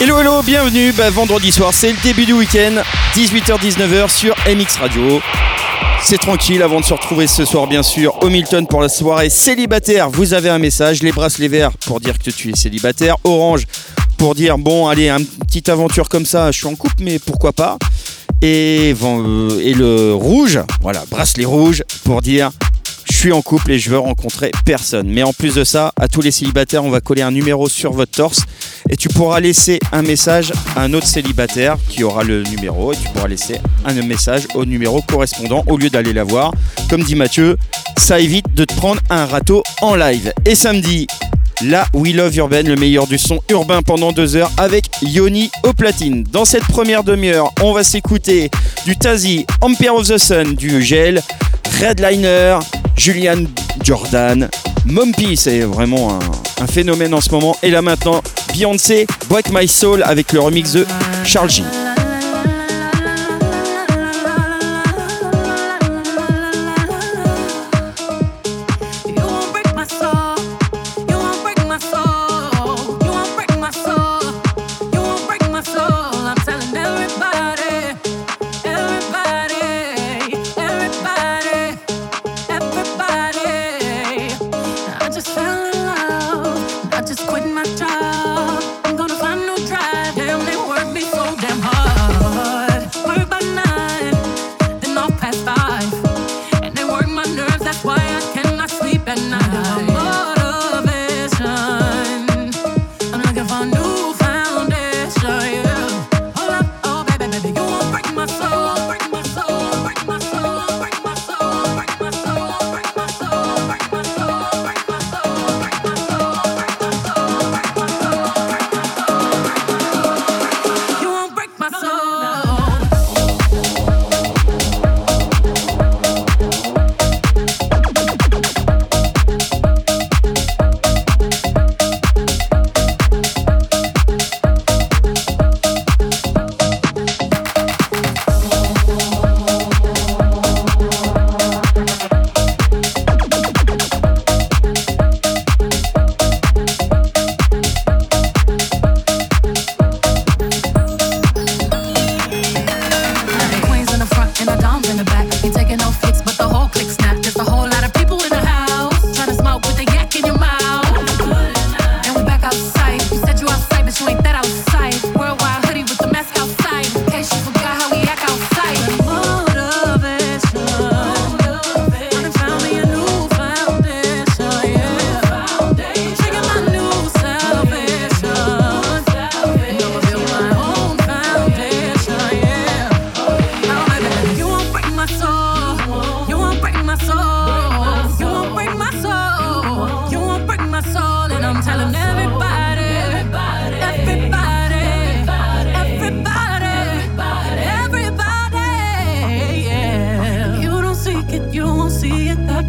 Hello hello, bienvenue, bah, vendredi soir c'est le début du week-end, 18h-19h sur MX Radio. C'est tranquille avant de se retrouver ce soir bien sûr au Milton pour la soirée célibataire. Vous avez un message, les bracelets verts pour dire que tu es célibataire, orange pour dire bon allez, une petite aventure comme ça, je suis en couple mais pourquoi pas. Et, euh, et le rouge, voilà, bracelet rouge pour dire je suis en couple et je veux rencontrer personne. Mais en plus de ça, à tous les célibataires, on va coller un numéro sur votre torse et tu pourras laisser un message à un autre célibataire qui aura le numéro et tu pourras laisser un message au numéro correspondant au lieu d'aller la voir. Comme dit Mathieu, ça évite de te prendre un râteau en live. Et samedi, la We Love Urban, le meilleur du son urbain pendant deux heures avec Yoni au platine. Dans cette première demi-heure, on va s'écouter du Tazi, Empire of the Sun, du Gel, Redliner, Julian Jordan, Mumpy, c'est vraiment un, phénomène en ce moment. Et là maintenant, Beyoncé, Break My Soul avec le remix de Charles G.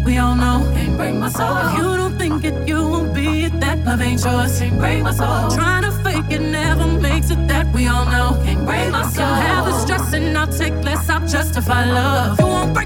we all know. Can't break my soul. If you don't think it, you won't be it. That love ain't yours. Can't break my soul. Trying to fake it never makes it. That we all know. Can't break my soul. You have the stress and I'll take less. I'll justify love. You won't break.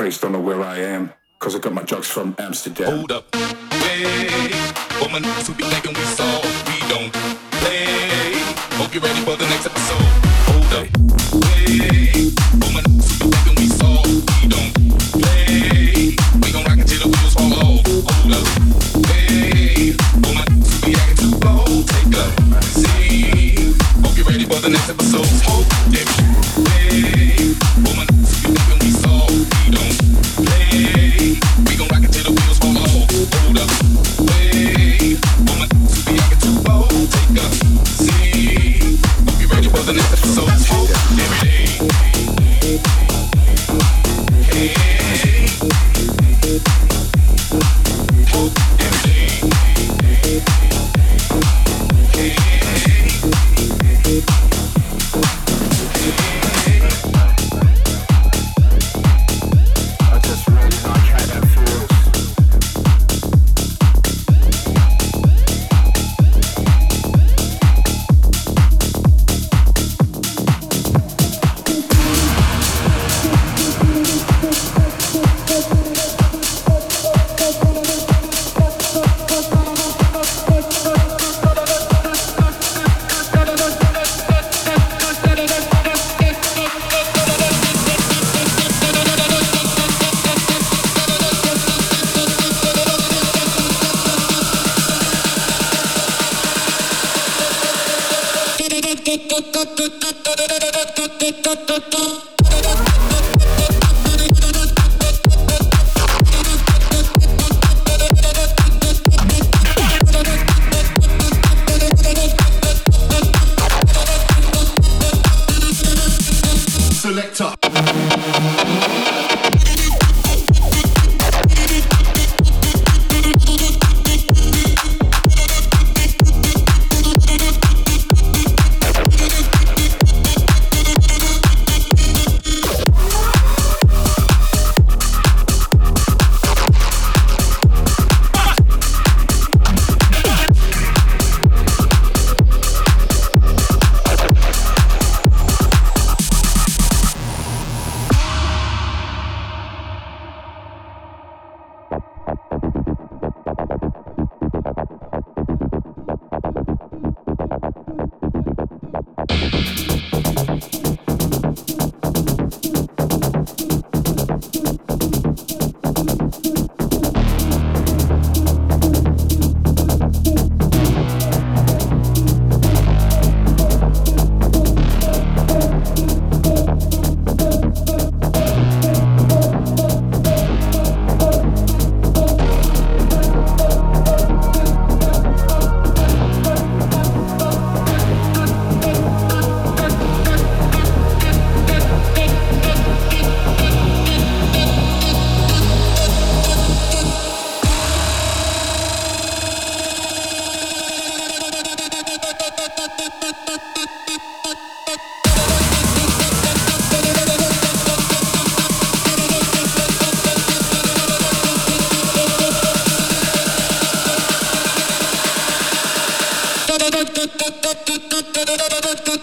Don't know where I am, cause I got my drugs from Amsterdam. Hold up. Hey, woman, who be thinking we saw, we don't play. Hope you're ready for the next episode. Hold up. Hey, woman, who be thinking we saw, we don't play. We gon' rock until the wheels fall off. Hold up. Hey, woman, who be acting too bold, take a seat. Hope you're ready for the next episode. Smoke, yeah. Hey,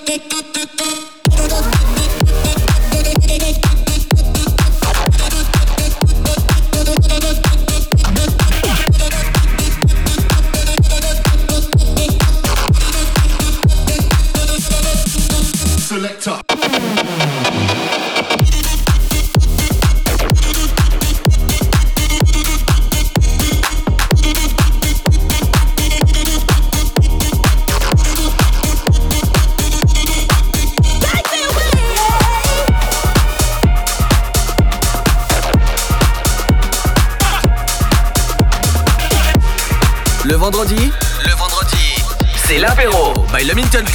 tu.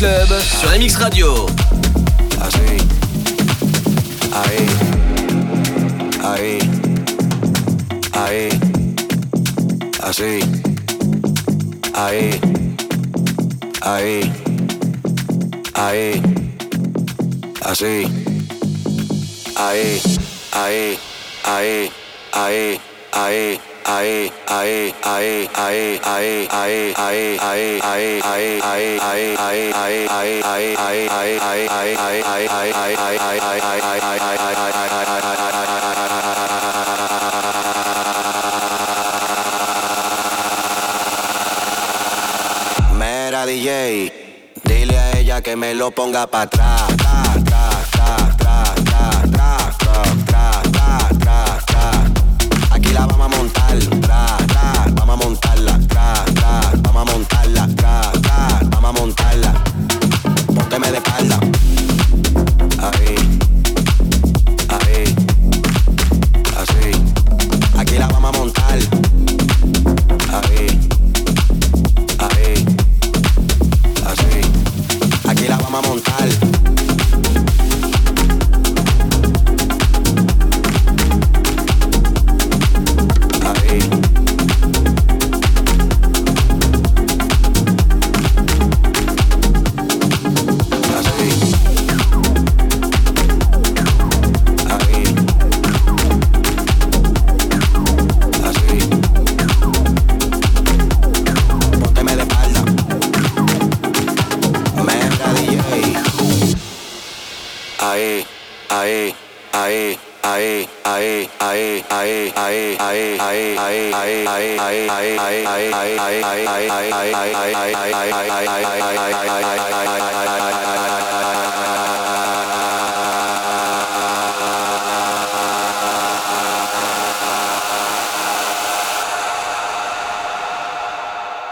Club sur MX Radio. Ahí, ahí, ahí, ahí, ahí, ahí, ahí, ahí, ahí, ahí, ahí, ahí, ahí, ahí, ahí, ahí, ahí, ahí, Mira DJ, dile a ella que me lo ponga para atrás.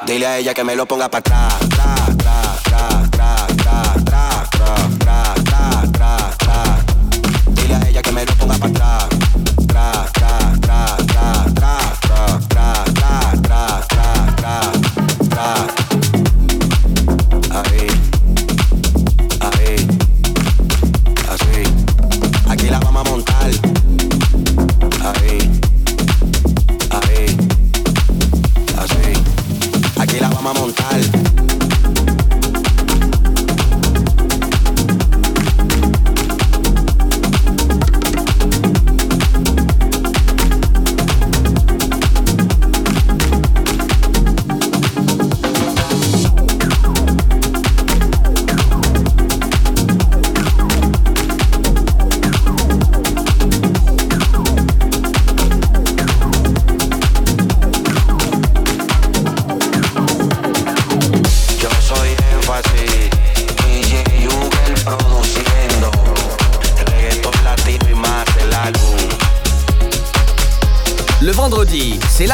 Dile a ella que me lo ponga para atrás, Dile a ella que me lo ponga para atrás.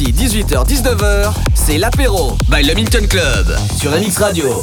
18h-19h, c'est l'apéro by le Milton Club sur MX Radio.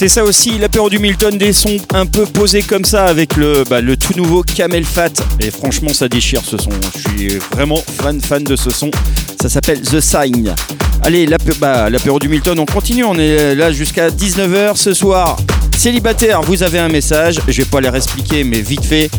C'est ça aussi, l'apéro du Milton, des sons un peu posés comme ça avec le, bah, tout nouveau Camel Fat. Et franchement, ça déchire ce son. Je suis vraiment fan, fan de ce son. Ça s'appelle The Sign. Allez, bah, l'apéro du Milton, on continue. On est là jusqu'à 19h ce soir. Célibataire, vous avez un message. Je vais pas les réexpliquer, mais vite fait.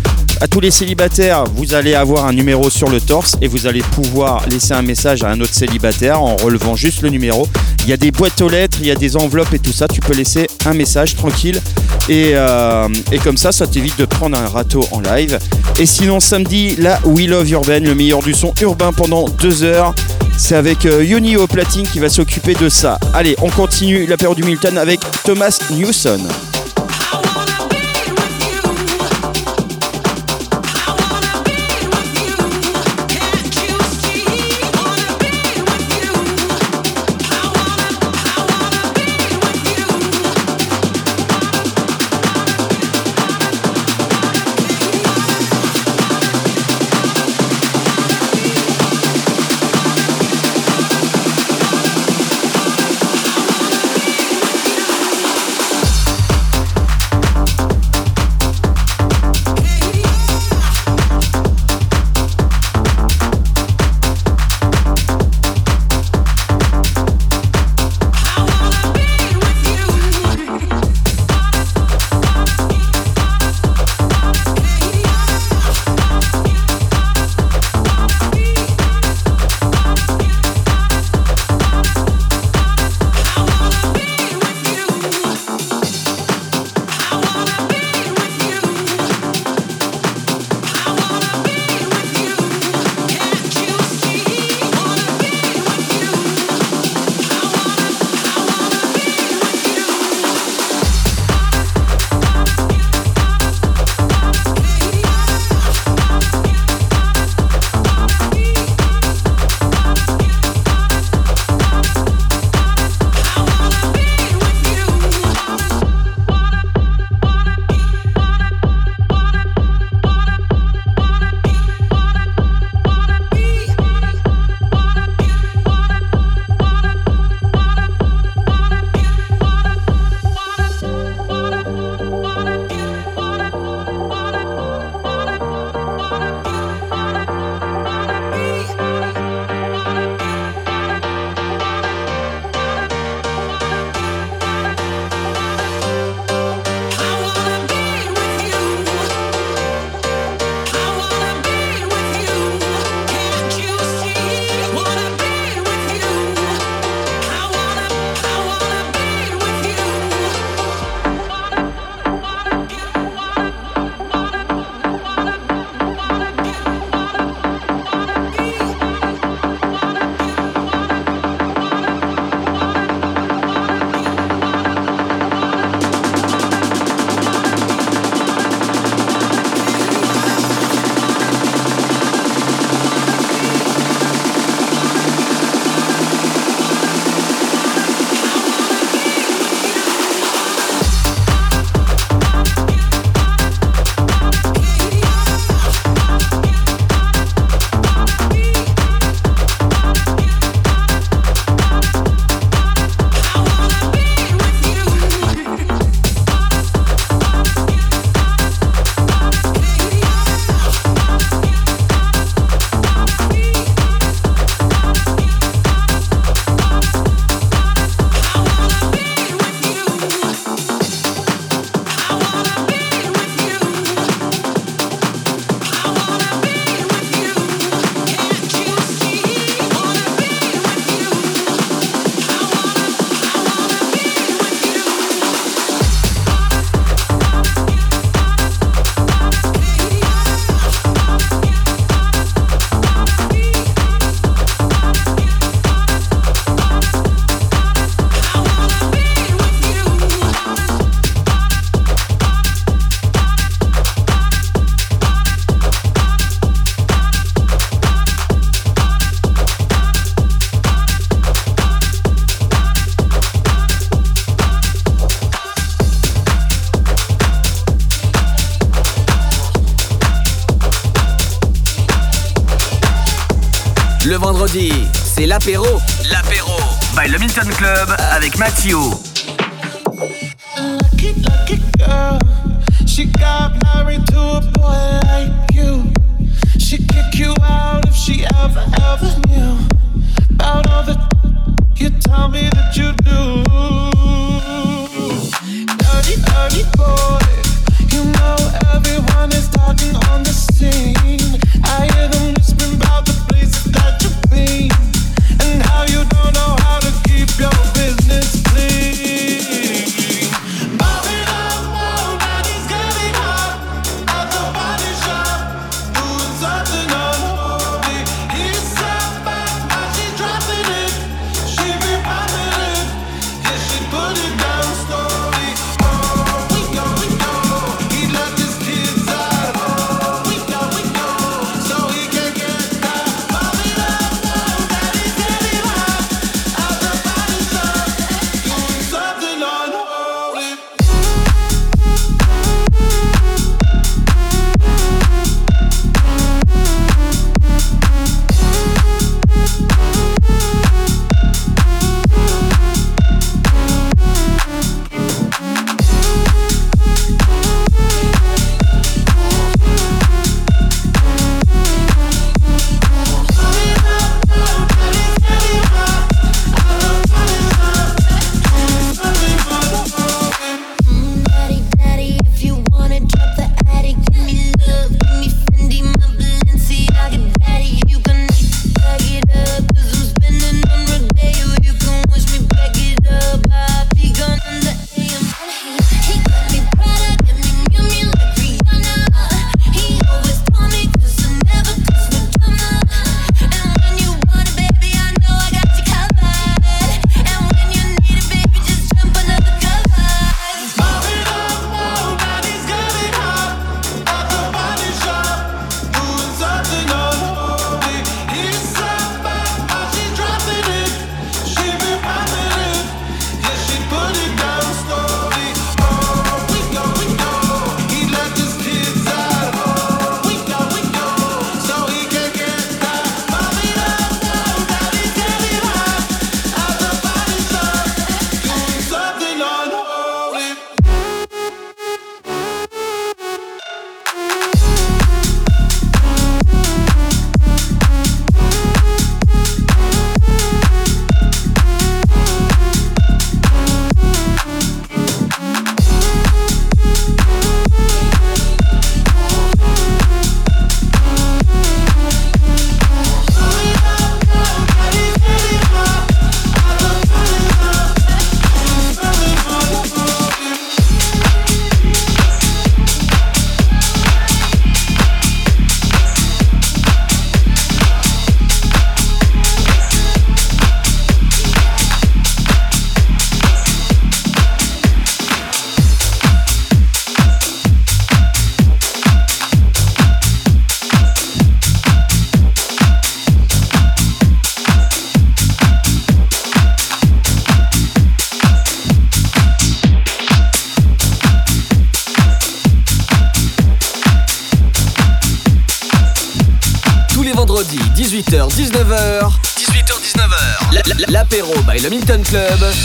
À tous les célibataires, vous allez avoir un numéro sur le torse et vous allez pouvoir laisser un message à un autre célibataire en relevant juste le numéro. Il y a des boîtes aux lettres, il y a des enveloppes et tout ça. Tu peux laisser un message tranquille et, euh, comme ça, ça t'évite de prendre un râteau en live. Et sinon, samedi, la We Love Urban, le meilleur du son urbain pendant deux heures. C'est avec euh, Yoni au qui va s'occuper de ça. Allez, on continue l'apéro du Milton avec Thomas Newson.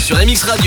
Sur MX Radio.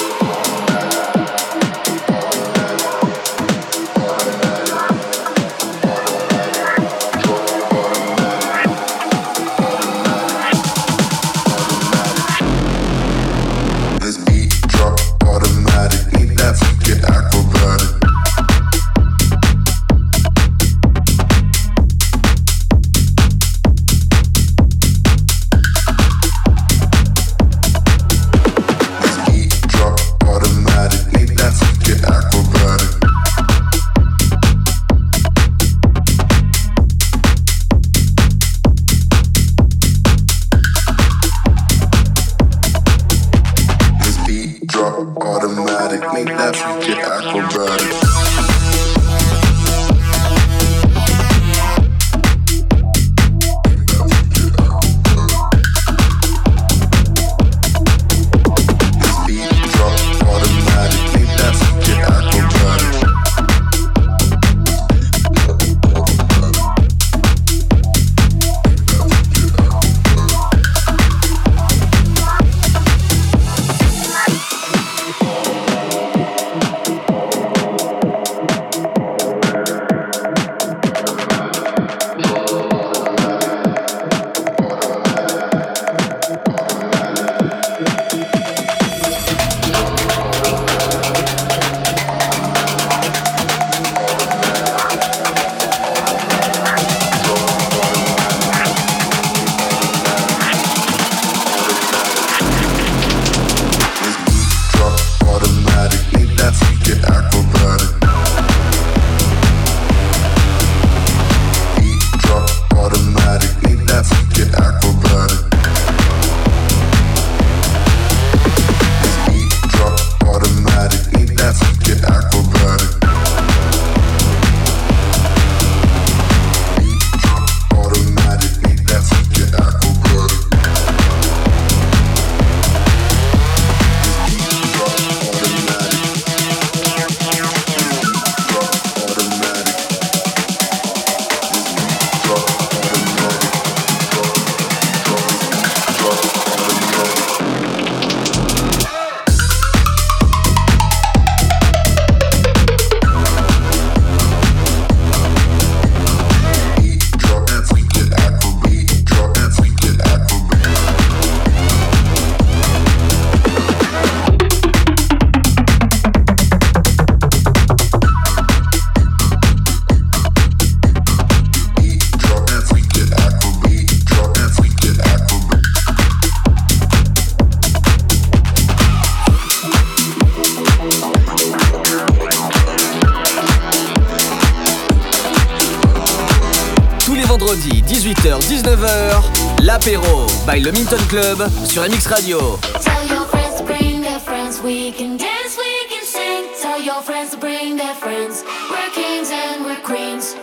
by Le Minton Club sur MX Radio. Tell your friends to bring their friends, we can dance, we can sing. Tell your friends to bring their friends, we're kings and we're queens.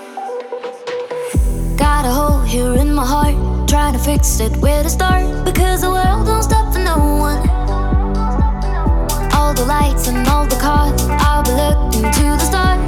Got a hole here in my heart, trying to fix it where to start. Because the world don't stop for no one. All the lights and all the cars, I'll be looking to the stars.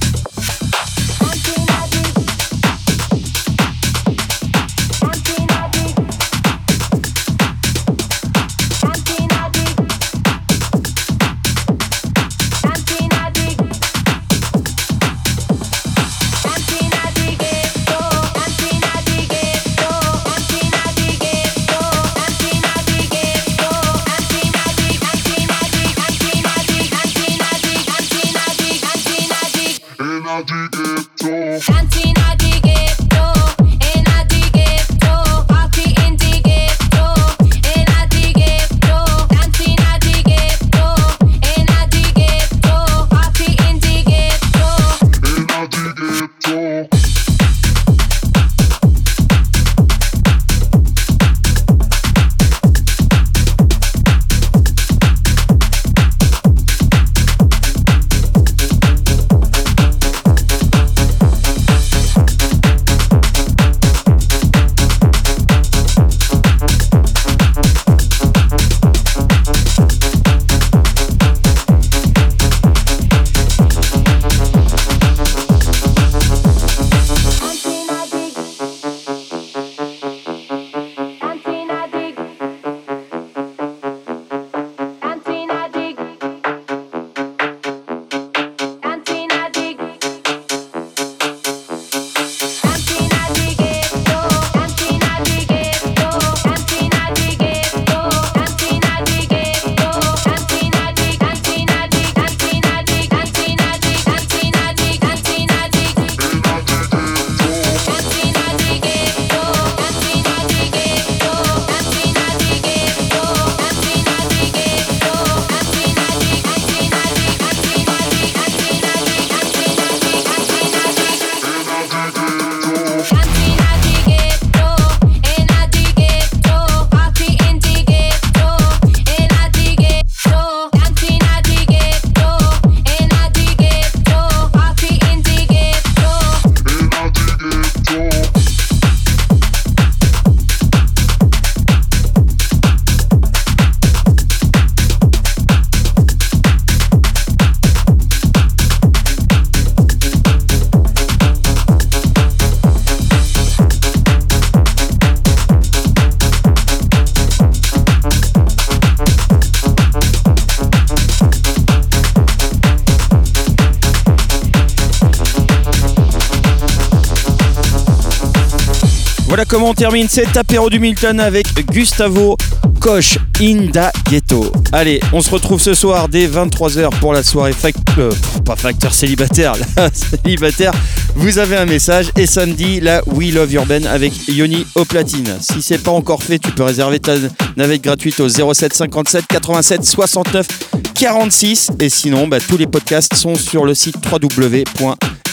Comment on termine cet apéro du Milton avec Gustavo Koch Inda Ghetto. Allez, on se retrouve ce soir dès 23h pour la soirée euh, facteur célibataire, la célibataire. Vous avez un message et samedi la We Love Urban avec Yoni au platine. Si c'est pas encore fait, tu peux réserver ta navette gratuite au 07 57 87 69 46 et sinon bah, tous les podcasts sont sur le site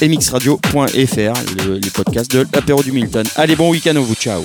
www.mxradio.fr le- les podcasts de l'apéro du Milton. Allez, bon week-end à vous, ciao